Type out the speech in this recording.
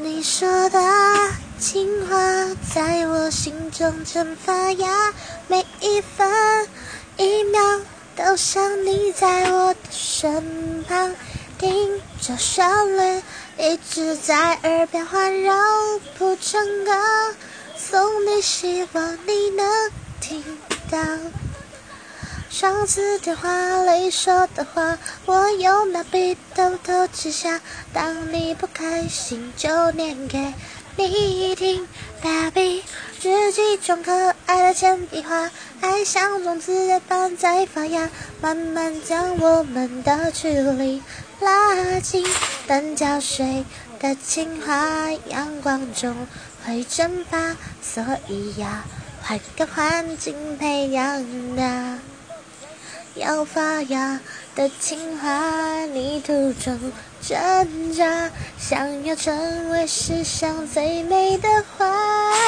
你说的情话在我心中正发芽，每一分一秒都想你在我的身旁，听着旋律一直在耳边环绕，谱成歌送你，希望你能听到。上次电话里说的话，我用毛笔偷偷记下。当你不开心，就念给你听。Baby，日记中可爱的铅笔画，爱像种子般在发芽，慢慢将我们的距离拉近。等浇水的情话，阳光中会蒸发，所以要换个环境培养它。要发芽的情花，泥土中挣扎，想要成为世上最美的花。